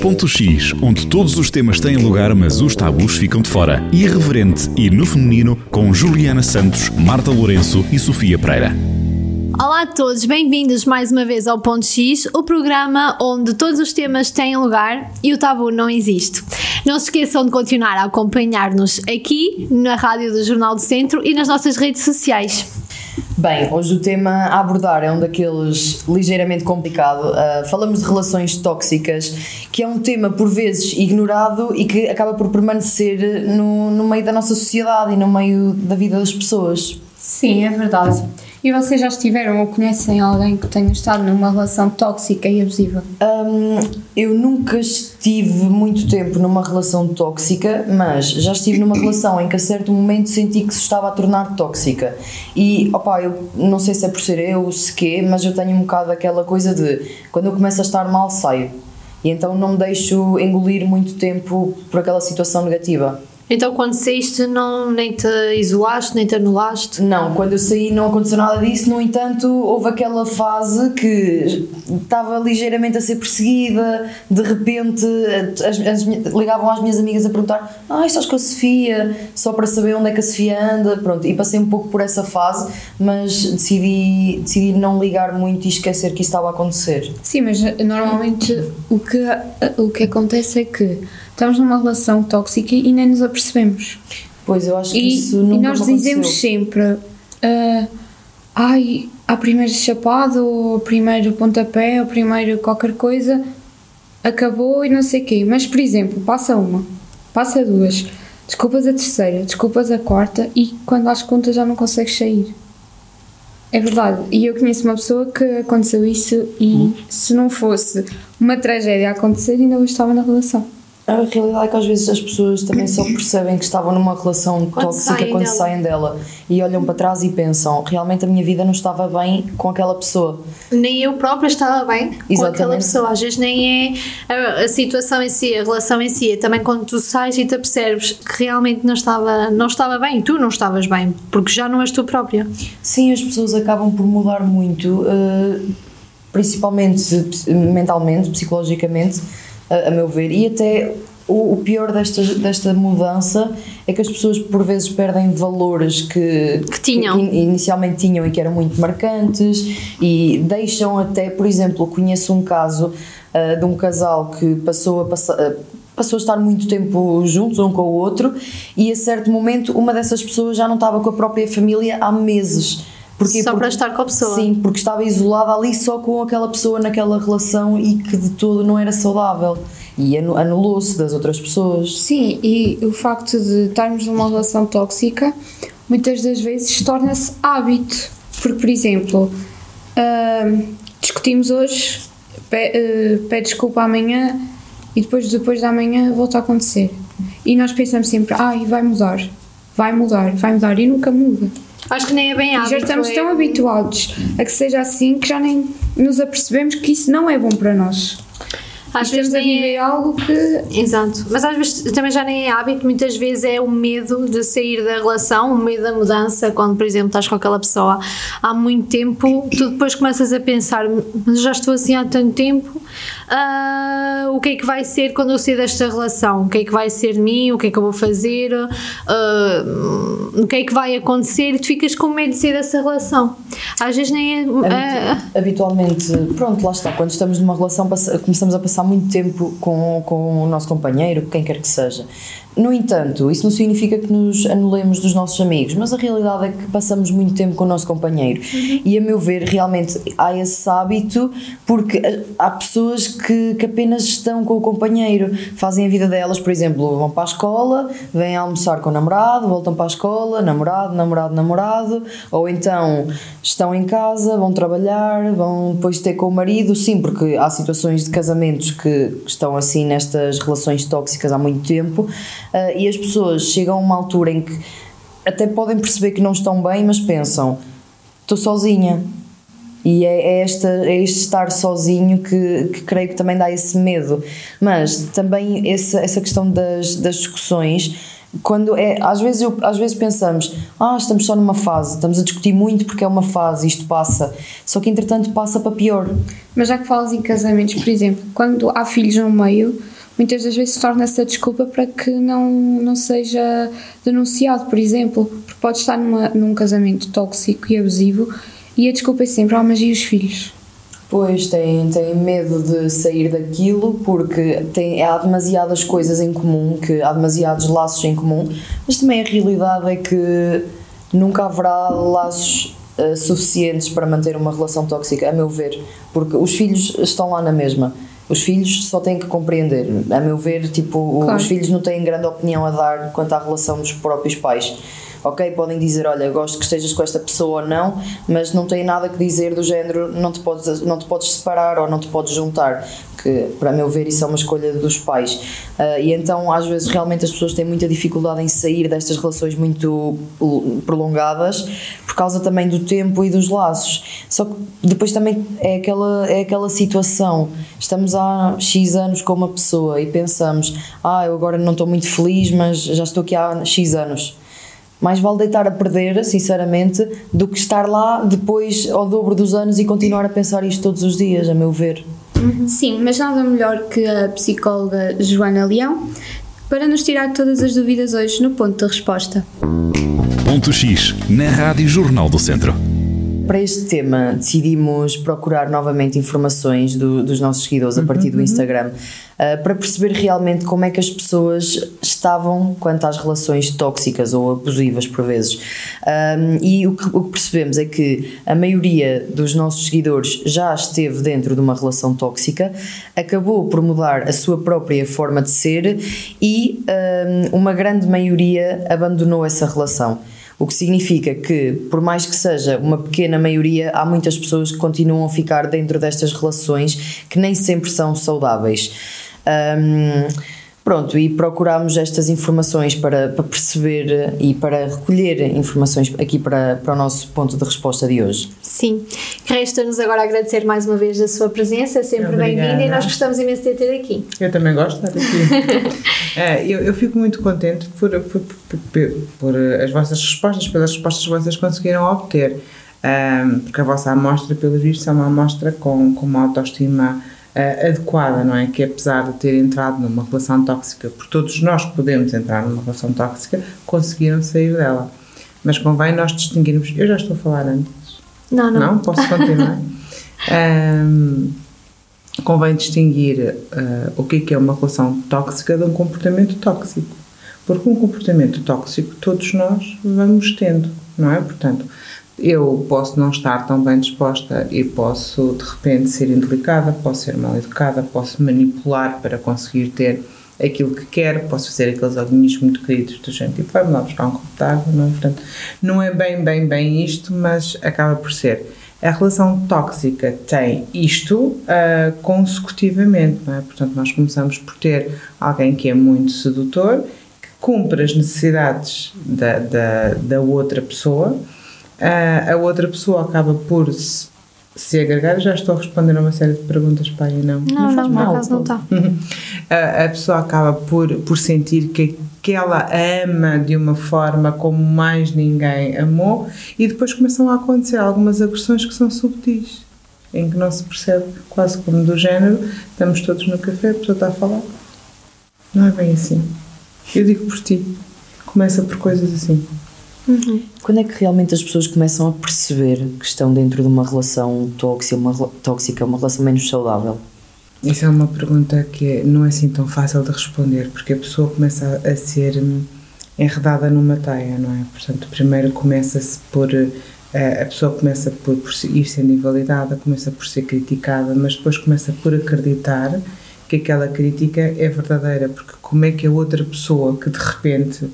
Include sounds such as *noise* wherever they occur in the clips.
Ponto X, onde todos os temas têm lugar, mas os tabus ficam de fora. Irreverente e no feminino, com Juliana Santos, Marta Lourenço e Sofia Pereira. Olá a todos, bem-vindos mais uma vez ao Ponto X, o programa onde todos os temas têm lugar e o tabu não existe. Não se esqueçam de continuar a acompanhar-nos aqui na rádio do Jornal do Centro e nas nossas redes sociais. Bem, hoje o tema a abordar é um daqueles ligeiramente complicado. Uh, falamos de relações tóxicas, que é um tema por vezes ignorado e que acaba por permanecer no, no meio da nossa sociedade e no meio da vida das pessoas. Sim, é verdade. E vocês já estiveram ou conhecem alguém que tenha estado numa relação tóxica e abusiva? Um, eu nunca estive muito tempo numa relação tóxica, mas já estive numa relação em que a certo momento senti que se estava a tornar tóxica. E, opá, eu não sei se é por ser eu, se quê, mas eu tenho um bocado aquela coisa de quando eu começo a estar mal, saio. E então não me deixo engolir muito tempo por aquela situação negativa. Então, quando saíste, não, nem te isolaste, nem te anulaste? Não, quando eu saí não aconteceu nada disso. No entanto, houve aquela fase que estava ligeiramente a ser perseguida. De repente, as, as, ligavam às minhas amigas a perguntar: Ah, estás com a Sofia? Só para saber onde é que a Sofia anda. Pronto, e passei um pouco por essa fase, mas decidi, decidi não ligar muito e esquecer que isso estava a acontecer. Sim, mas normalmente o que, o que acontece é que estamos numa relação tóxica e nem nos apercebemos. Pois, eu acho que e, isso nunca E nós dizemos sempre, uh, ai, a primeiro chapado, ou a primeiro pontapé, ou a primeiro qualquer coisa, acabou e não sei o quê. Mas, por exemplo, passa uma, passa duas, desculpas a terceira, desculpas a quarta e quando às contas já não consegues sair. É verdade, e eu conheço uma pessoa que aconteceu isso e hum. se não fosse uma tragédia a acontecer ainda eu estava na relação. A realidade é que às vezes as pessoas também só percebem que estavam numa relação quando tóxica saem quando dela. saem dela e olham para trás e pensam: realmente a minha vida não estava bem com aquela pessoa. Nem eu própria estava bem Exatamente. com aquela pessoa. Às vezes nem é a, a, situação em si, a relação em si, é também quando tu sais e te percebes que realmente não estava, não estava bem, tu não estavas bem, porque já não és tu própria. Sim, as pessoas acabam por mudar muito, uh, principalmente mentalmente, psicologicamente a, a meu ver, e até o, o, pior desta, desta mudança é que as pessoas por vezes perdem valores que, que tinham. Que inicialmente tinham e que eram muito marcantes e deixam até, por exemplo, conheço um caso uh, de um casal que passou a passar. Uh, passou a estar muito tempo juntos um com o outro e a certo momento uma dessas pessoas já não estava com a própria família há meses porque, só porque, para estar com a pessoa. Sim, porque estava isolada ali só com aquela pessoa naquela relação e que de todo não era saudável. E anulou-se das outras pessoas. Sim, e o facto de estarmos numa relação tóxica muitas das vezes torna-se hábito. Porque, por exemplo, uh, discutimos hoje, pede, uh, pede desculpa amanhã e depois, depois da manhã volta a acontecer. E nós pensamos sempre, ai, ah, vai mudar, vai mudar, vai mudar, e nunca muda. Acho que nem é bem hábito. E já estamos é... tão habituados a que seja assim que já nem nos apercebemos que isso não é bom para nós. Às vezes a viver é... algo que. Exato. Mas às vezes também já nem é hábito, muitas vezes é o medo de sair da relação, o medo da mudança. Quando, por exemplo, estás com aquela pessoa há muito tempo, tu depois começas a pensar, mas já estou assim há tanto tempo, uh, o que é que vai ser quando eu sair desta relação? O que é que vai ser de mim? O que é que eu vou fazer? Uh, o que é que vai acontecer? E tu ficas com medo de sair dessa relação. Às vezes nem é. Uh, Habitualmente, pronto, lá está. Quando estamos numa relação, começamos a passar muito tempo com, com o nosso companheiro, quem quer que seja. No entanto, isso não significa que nos anulemos dos nossos amigos, mas a realidade é que passamos muito tempo com o nosso companheiro. Uhum. E a meu ver, realmente há esse hábito porque há pessoas que, que apenas estão com o companheiro, fazem a vida delas, por exemplo, vão para a escola, vêm almoçar com o namorado, voltam para a escola, namorado, namorado, namorado, ou então estão em casa, vão trabalhar, vão depois ter com o marido, sim, porque há situações de casamentos que estão assim nestas relações tóxicas há muito tempo e as pessoas chegam a uma altura em que até podem perceber que não estão bem, mas pensam: estou sozinha, E é, é, esta, é este estar sozinho que, que creio que também dá esse medo. Mas também essa, essa questão das, das discussões quando é, às vezes, eu, às vezes pensamos, ah, estamos só numa fase, estamos a discutir muito porque é uma fase, isto passa. Só que entretanto passa para pior. Mas já que falas em casamentos, por exemplo, quando há filhos no meio, muitas das vezes torna-se a desculpa para que não, não seja denunciado, por exemplo, porque pode estar numa, num casamento tóxico e abusivo e a desculpa é sempre, ah, mas e os filhos? Pois, tem, tem medo de sair daquilo porque tem, há demasiadas coisas em comum, que há demasiados laços em comum, mas também a realidade é que nunca haverá laços uh, suficientes para manter uma relação tóxica, a meu ver, porque os filhos estão lá na mesma. Os filhos só têm que compreender. A meu ver, tipo, claro. os filhos não têm grande opinião a dar quanto à relação dos próprios pais ok, podem dizer, olha, gosto que estejas com esta pessoa ou não, mas não tem nada que dizer do género, não te podes, não te podes separar ou não te podes juntar, que para meu ver isso é uma escolha dos pais. Uh, e então às vezes realmente as pessoas têm muita dificuldade em sair destas relações muito prolongadas causa também do tempo e dos laços. Só que depois também é aquela, é aquela situação, estamos há X anos com uma pessoa e pensamos, ah, eu agora não estou muito feliz, mas já estou aqui há X anos mais vale deitar a perder, sinceramente, do que estar lá depois ao dobro dos anos e continuar a pensar isto todos os dias, a meu ver. Uhum. Sim, mas nada melhor que a psicóloga Joana Leão para nos tirar todas as dúvidas hoje no ponto de resposta. Ponto X, na Rádio Jornal do Centro. Para este tema, decidimos procurar novamente informações do, dos nossos seguidores a partir do uhum. Instagram uh, para perceber realmente como é que as pessoas estavam quanto às relações tóxicas ou abusivas por vezes. Um, e o que, o que, percebemos é que a maioria dos nossos seguidores já esteve dentro de uma relação tóxica, acabou por mudar a sua própria forma de ser e um, uma grande maioria abandonou essa relação. O que significa que, por mais que seja uma pequena maioria, há muitas pessoas que continuam a ficar dentro destas relações que nem sempre são saudáveis. Um, Pronto, e procurámos estas informações para, para, perceber e para recolher informações aqui para, para o nosso ponto de resposta de hoje. Sim, resta-nos agora agradecer mais uma vez a sua presença, sempre bem-vinda e nós gostamos imenso de ter aqui. Eu também gosto de estar aqui. *laughs* é, eu, eu fico muito contente por, por, por, por, as vossas respostas, pelas respostas que vocês conseguiram obter, um, porque a vossa amostra, pelo visto, é uma amostra com, com uma autoestima uh, adequada, não é? Que apesar de ter entrado numa relação tóxica, por todos nós podemos entrar numa relação tóxica, conseguiram sair dela. Mas convém nós distinguirmos. Eu já estou a falar antes. Não, não. Não? Posso continuar? *laughs* um, convém distinguir uh, o que é, que é uma relação tóxica de um comportamento tóxico. Porque um comportamento tóxico todos nós vamos tendo, não é? Portanto, eu posso não estar tão bem disposta e posso de repente ser indelicada, posso ser mal educada, posso manipular para conseguir ter aquilo que quero, posso fazer aqueles alinhos muito queridos do gente, tipo, vai-me lá buscar um copo de água, não é? Portanto, não é bem, bem, bem isto, mas acaba por ser. A relação tóxica tem isto uh, consecutivamente, não é? Portanto, nós começamos por ter alguém que é muito sedutor, que cumpre as necessidades da, da, da outra pessoa, a, a outra pessoa acaba por se, se agregar. Já estou a responder a uma série de perguntas para aí, não? Não, não, por acaso não está. *laughs* a, a pessoa acaba por, por sentir que que ela ama de uma forma como mais ninguém amou e depois começam a acontecer algumas agressões que são subtis, em que não se percebe, quase como do género, estamos todos no café, a pessoa está a falar. Não é bem assim. Eu digo por ti. Começa por coisas assim. Uhum. Quando é que realmente as pessoas começam a perceber que estão dentro de uma relação tóxica, uma, tóxica, uma relação menos saudável? Isso é uma pergunta que é, não é assim tão fácil de responder, porque a pessoa começa a ser hum, enredada numa teia, não é? Portanto, primeiro começa-se por. Eh, a pessoa começa por, por ir sendo invalidada, começa por ser criticada, mas depois começa por acreditar que aquela crítica é verdadeira, porque como é que a outra pessoa que de repente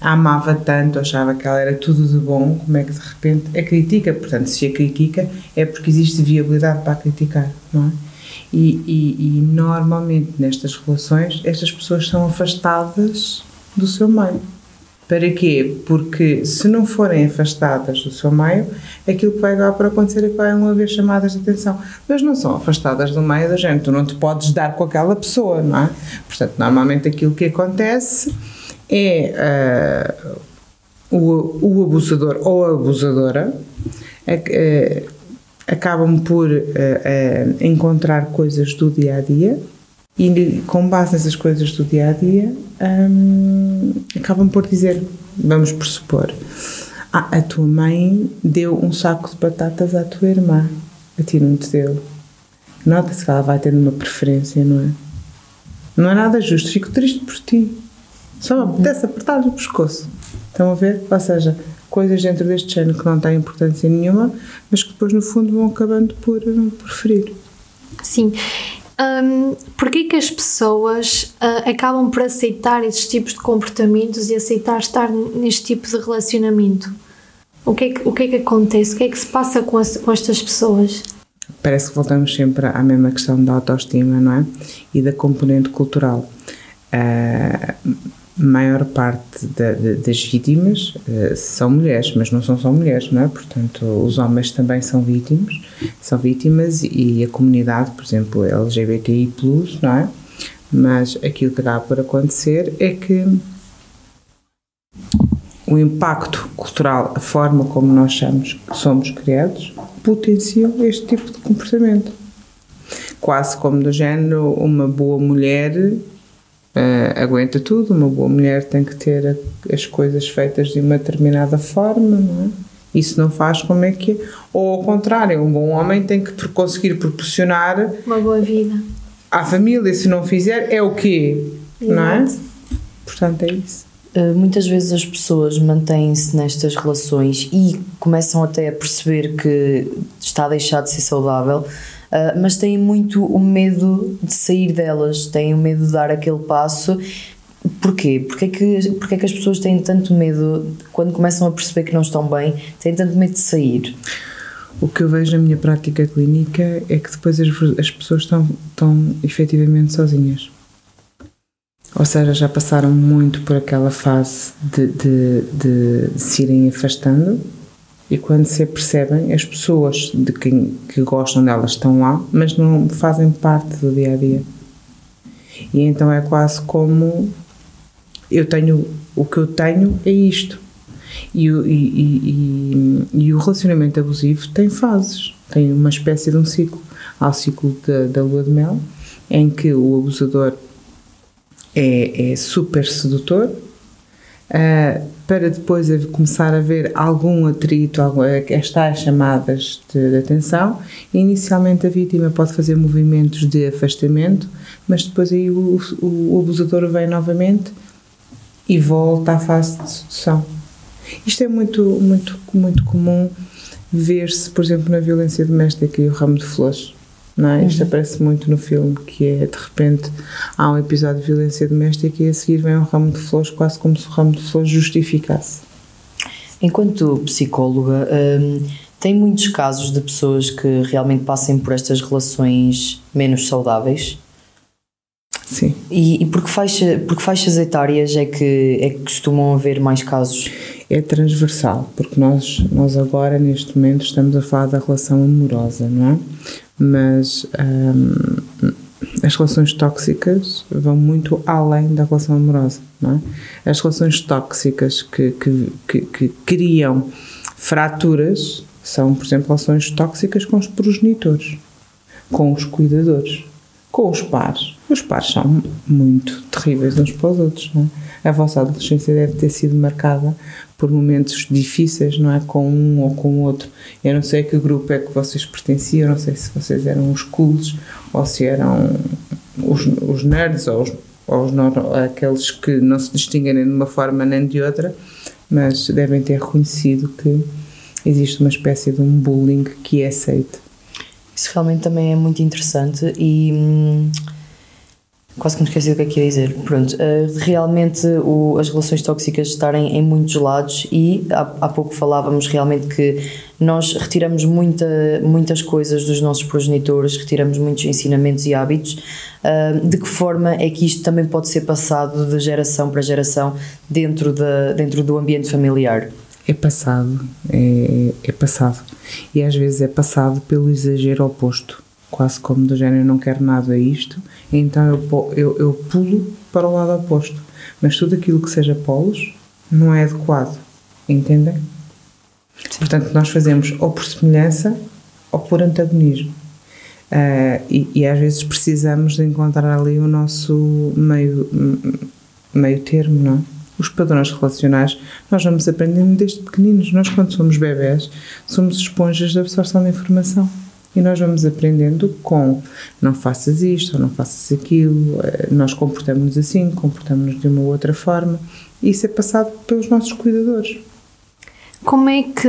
a amava tanto, achava que ela era tudo de bom, como é que de repente a critica? Portanto, se a critica é porque existe viabilidade para a criticar, não é? E, e, e normalmente nestas relações estas pessoas são afastadas do seu meio. Para quê? Porque se não forem afastadas do seu meio, aquilo que vai acabar por acontecer é que vai haver chamadas de atenção. Mas não são afastadas do meio da gente, tu não te podes dar com aquela pessoa, não é? Portanto, normalmente aquilo que acontece é uh, o, o abusador ou a abusadora uh, acabam por uh, encontrar coisas do dia a dia e com base nessas coisas do dia a dia um, acabam por dizer, vamos pressupor, ah, a tua mãe deu um saco de batatas à tua irmã, a ti não te deu. Nota-se que ela vai tendo uma preferência, não é? Não é nada justo, fico triste por ti. Só me apetece apertar-lhe o pescoço. Estão a ver? Ou seja, coisas dentro deste género que não têm importância nenhuma, mas que depois no fundo vão acabando por, por ferir. Sim. Um, Porquê que as pessoas uh, acabam por aceitar estes tipos de comportamentos e aceitar estar neste tipo de relacionamento? O que é que, o que, é que acontece? O que é que se passa com, as, com estas pessoas? Parece que voltamos sempre à mesma questão da autoestima, não é? E da componente cultural. Uh, maior parte da, das vítimas uh, são mulheres, mas não são só mulheres, não é? Portanto, os homens também são vítimas, são vítimas e a comunidade, por exemplo, LGBTI+, não é? Mas aquilo que acaba por acontecer é que o impacto cultural, a forma como nós somos, somos criados, potenciam este tipo de comportamento. Quase como do género, uma boa mulher uh, aguenta tudo, uma boa mulher tem que ter a, as coisas feitas de uma determinada forma, não é? Isso não faz como é que é. Ou ao contrário, um bom homem tem que conseguir proporcionar uma boa vida à família, se não fizer, é o quê? Exato. Não é? Portanto, é isso. Uh, muitas vezes as pessoas mantêm-se nestas relações e começam até a perceber que está a deixar de ser saudável, uh, mas têm muito o medo de sair delas, têm o medo de dar aquele passo. Porquê? Porquê que, porquê que as pessoas têm tanto medo, quando começam a perceber que não estão bem, têm tanto medo de sair? O que eu vejo na minha prática clínica é que depois as, as pessoas estão, estão efetivamente sozinhas. Ou seja, já passaram muito por aquela fase de, de, de se irem afastando e quando se apercebem, as pessoas de quem que gostam delas estão lá, mas não fazem parte do dia a dia. E então é quase como eu tenho o que eu tenho é isto. E, e, e, e, o relacionamento abusivo tem fases, tem uma espécie de um ciclo. Há o ciclo da, da lua de mel, em que o abusador é, é super sedutor, uh, para depois começar a ver algum atrito, estas chamadas de, de atenção. Inicialmente a vítima pode fazer movimentos de afastamento, mas depois aí o, o, o abusador vem novamente e volta à fase de sedução. Isto é muito, muito, muito comum ver-se, por exemplo, na violência doméstica e o ramo de flores. Não é? Isto uhum. aparece muito no filme, que é de repente há um episódio de violência doméstica e a seguir vem um ramo de flores, quase como se o ramo de flores justificasse. Enquanto psicóloga, hum, tem muitos casos de pessoas que realmente passem por estas relações menos saudáveis? Sim. E, e por, que faixa, por que faixas etárias é que, é que costumam haver mais casos? É transversal, porque nós, nós agora, neste momento, estamos a falar da relação amorosa, não é? Mas hum, as relações tóxicas vão muito além da relação amorosa, não é? As relações tóxicas que, que, que, que criam fraturas são, por exemplo, relações tóxicas com os progenitores, com os cuidadores com os pares. Os pares são muito terríveis uns para os outros. É? A vossa adolescência deve ter sido marcada por momentos difíceis, não é? Com um ou com o outro. Eu não sei a que grupo é que vocês pertenciam, não sei se vocês eram os cools ou se eram os, os nerds ou, os, ou os, aqueles que não se distinguem nem de uma forma nem de outra, mas devem ter reconhecido que existe uma espécie de um bullying que é aceito isso realmente também é muito interessante e hum, quase que me esqueci do que é que ia dizer. Pronto, eh, realmente o, as relações tóxicas estarem em muitos lados e há, há pouco falávamos realmente que nós retiramos muita, muitas coisas dos nossos progenitores, retiramos muitos ensinamentos e hábitos. eh, de que forma é que isto também pode ser passado de geração para geração dentro, dentro do ambiente familiar? É passado, é, é passado. E às vezes é passado pelo exagero oposto, quase como do género eu não quero nada a isto, então eu, eu, eu pulo para o lado oposto. Mas tudo aquilo que seja polos não é adequado, entendem? Portanto, nós fazemos ou por semelhança ou por antagonismo. Ah, e, e às vezes precisamos de encontrar ali o nosso meio, meio termo, não é? Os padrões relacionais nós vamos aprendendo desde pequeninos. Nós, quando somos bebés, somos esponjas de absorção de informação. E nós vamos aprendendo com não faças isto ou não faças aquilo, eh, nós comportamos-nos assim, comportamos-nos de uma outra forma. Isso é passado pelos nossos cuidadores. Como é que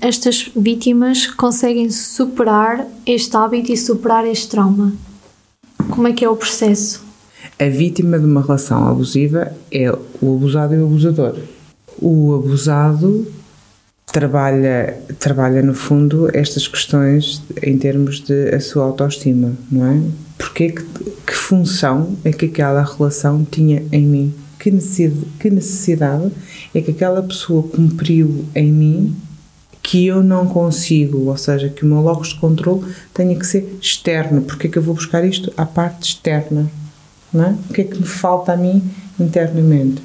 estas vítimas conseguem superar este hábito e superar este trauma? Como é que é o processo? A vítima de uma relação abusiva é o abusado e o abusador. O abusado trabalha, trabalha no fundo estas questões em termos de a sua autoestima, não é? Porque que, que função é que aquela relação tinha em mim? Que necessidade, que necessidade é que aquela pessoa cumpriu em mim que eu não consigo, ou seja, que o meu locus de controle tenha que ser externo. Porque é que eu vou buscar isto à parte externa? É? O que é que me falta a mim internamente?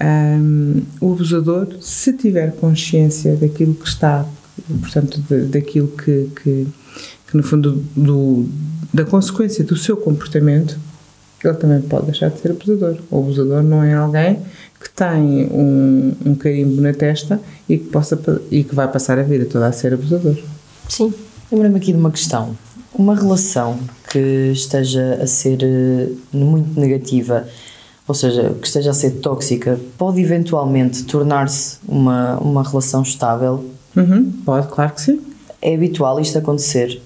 Um, o abusador, se tiver consciência daquilo que está, portanto, de, daquilo que, que, que no fundo, do, da consequência do seu comportamento, ele também pode deixar de ser abusador. O abusador não é alguém que tem um, um carimbo na testa e que, possa, e que vai passar a vida toda a ser abusador. Sim. Lembra-me aqui de uma questão. Uma relação que esteja a ser eh, muito negativa, ou seja, que esteja a ser tóxica, pode eventualmente tornar-se uma, uma relação estável? Uhum, pode, claro que sim. É habitual isto acontecer?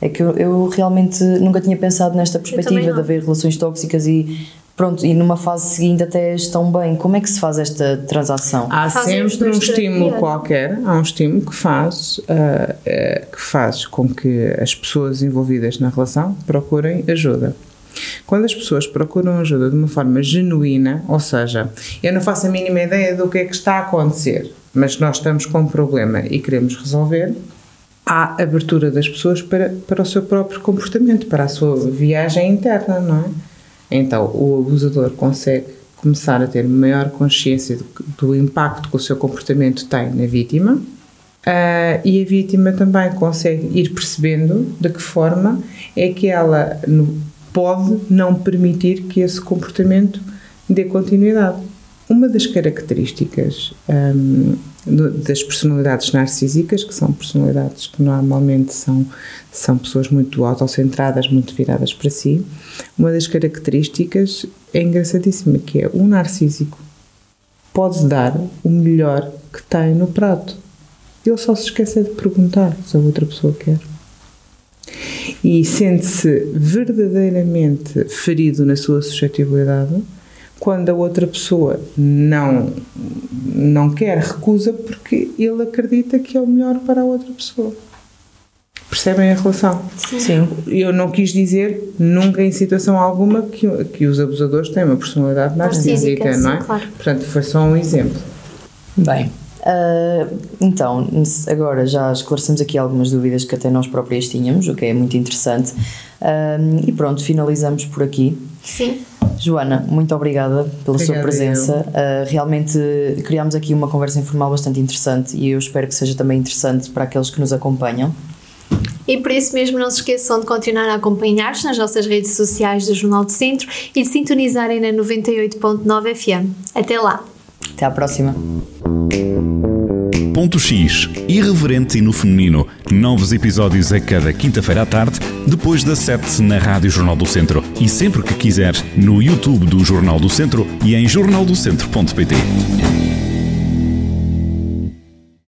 É que eu, eu realmente nunca tinha pensado nesta perspectiva de haver relações tóxicas e pronto, e numa fase seguinte até estão bem. Como é que se faz esta transação? Há Fazem os sempre um estímulo qualquer, há um estímulo que faz, ah, eh, que faz com que as pessoas envolvidas na relação procurem ajuda. Quando as pessoas procuram ajuda de uma forma genuína, ou seja, eu não faço a mínima ideia do que é que está a acontecer, mas nós estamos com um problema e queremos resolver, há abertura das pessoas para, para o seu próprio comportamento, para a sua viagem interna, não é? Então, o abusador consegue começar a ter maior consciência do, do impacto que o seu comportamento tem na vítima ah, e a vítima também consegue ir percebendo de que forma é que ela pode não permitir que esse comportamento dê continuidade. Uma das características hum, do- das personalidades narcísicas, que são personalidades que normalmente são, são pessoas muito autocentradas, muito viradas para si, uma das características é engraçadíssima, que é o narcísico pode dar o melhor que tem no prato. Ele só se esquece de perguntar se a outra pessoa quer. E sente-se verdadeiramente ferido na sua suscetibilidade quando a outra pessoa não, não quer, recusa, porque ele acredita que é o melhor para a outra pessoa. Percebem a relação? Sim. Eu não quis dizer nunca em situação alguma que, que os abusadores têm uma personalidade narcísica, Narcísica, não é? sim, claro. Portanto, foi só um exemplo. Bem, ah, então, agora já esclarecemos aqui algumas dúvidas que até nós próprias tínhamos, o que é muito interessante. Ah, e pronto, finalizamos por aqui. Sim. Joana, muito obrigada pela sua Obrigada, presença. Ah, realmente criámos aqui uma conversa informal bastante interessante e eu espero que seja também interessante para aqueles que nos acompanham. E por isso mesmo não se esqueçam de continuar a acompanhar-nos nas nossas redes sociais do Jornal do Centro e de sintonizarem na 98.9 FM. Até lá! Até à próxima. Ponto X, irreverente e no feminino. Novos episódios a cada quinta-feira à tarde, depois das 7 na Rádio Jornal do Centro. E sempre que quiser, no YouTube do Jornal do Centro e em jornaldocentro.pt.